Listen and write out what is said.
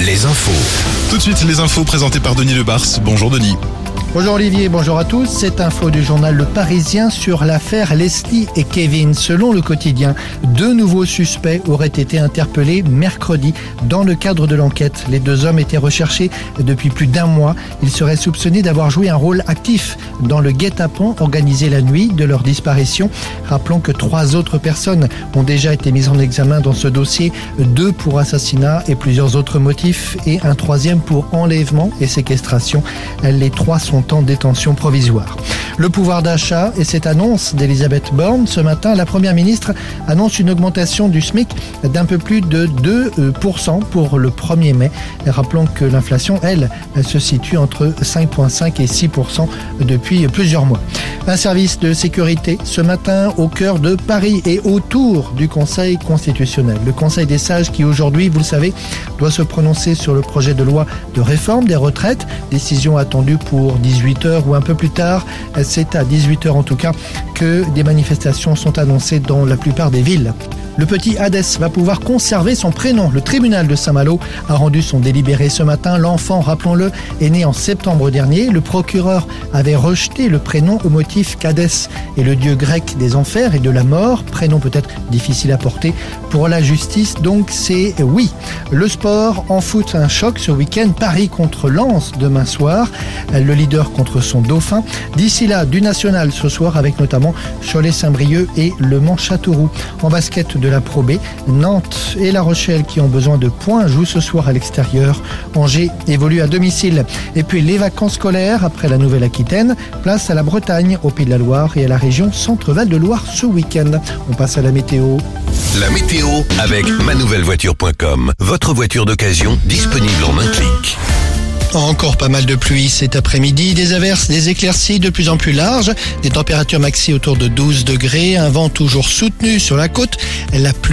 Les infos. Tout de suite, les infos présentées par Denis Lebars. Bonjour Denis. Bonjour Olivier, bonjour à tous. Cette info du journal Le Parisien sur l'affaire Leslie et Kevin. Selon le quotidien, deux nouveaux suspects auraient été interpellés mercredi dans le cadre de l'enquête. Les deux hommes étaient recherchés depuis plus d'un mois. Ils seraient soupçonnés d'avoir joué un rôle actif dans le guet-apens organisé la nuit de leur disparition. Rappelons que trois autres personnes ont déjà été mises en examen dans ce dossier, deux pour assassinat et plusieurs autres motifs et un troisième pour enlèvement et séquestration. Les trois sont en détention provisoire. Le pouvoir d'achat et cette annonce d'Elisabeth Borne ce matin, la première ministre annonce une augmentation du SMIC d'un peu plus de 2% pour le 1er mai. Rappelons que l'inflation, elle, se situe entre 5,5 et 6% depuis plusieurs mois. Un service de sécurité ce matin au cœur de Paris et autour du Conseil constitutionnel. Le Conseil des sages qui aujourd'hui, vous le savez, doit se prononcer sur le projet de loi de réforme des retraites. Décision attendue pour 18h ou un peu plus tard. C'est à 18h en tout cas que des manifestations sont annoncées dans la plupart des villes. Le petit Hadès va pouvoir conserver son prénom. Le tribunal de Saint-Malo a rendu son délibéré ce matin. L'enfant, rappelons-le, est né en septembre dernier. Le procureur avait rejeté le prénom au motif qu'Hadès est le dieu grec des enfers et de la mort. Prénom peut-être difficile à porter pour la justice. Donc c'est oui. Le sport en foot, un choc ce week-end. Paris contre Lens demain soir. Le leader contre son dauphin. D'ici là, du national ce soir avec notamment Cholet-Saint-Brieuc et Le Mans-Châteauroux. En basket la Pro B, Nantes et La Rochelle qui ont besoin de points jouent ce soir à l'extérieur. Angers évolue à domicile. Et puis les vacances scolaires après la Nouvelle-Aquitaine, place à la Bretagne, au Pays de la Loire et à la région Centre-Val de Loire ce week-end. On passe à la météo. La météo avec manouvellevoiture.com. Votre voiture d'occasion disponible en un clic. Encore pas mal de pluie cet après-midi, des averses, des éclaircies de plus en plus larges, des températures maxi autour de 12 degrés, un vent toujours soutenu sur la côte, la pluie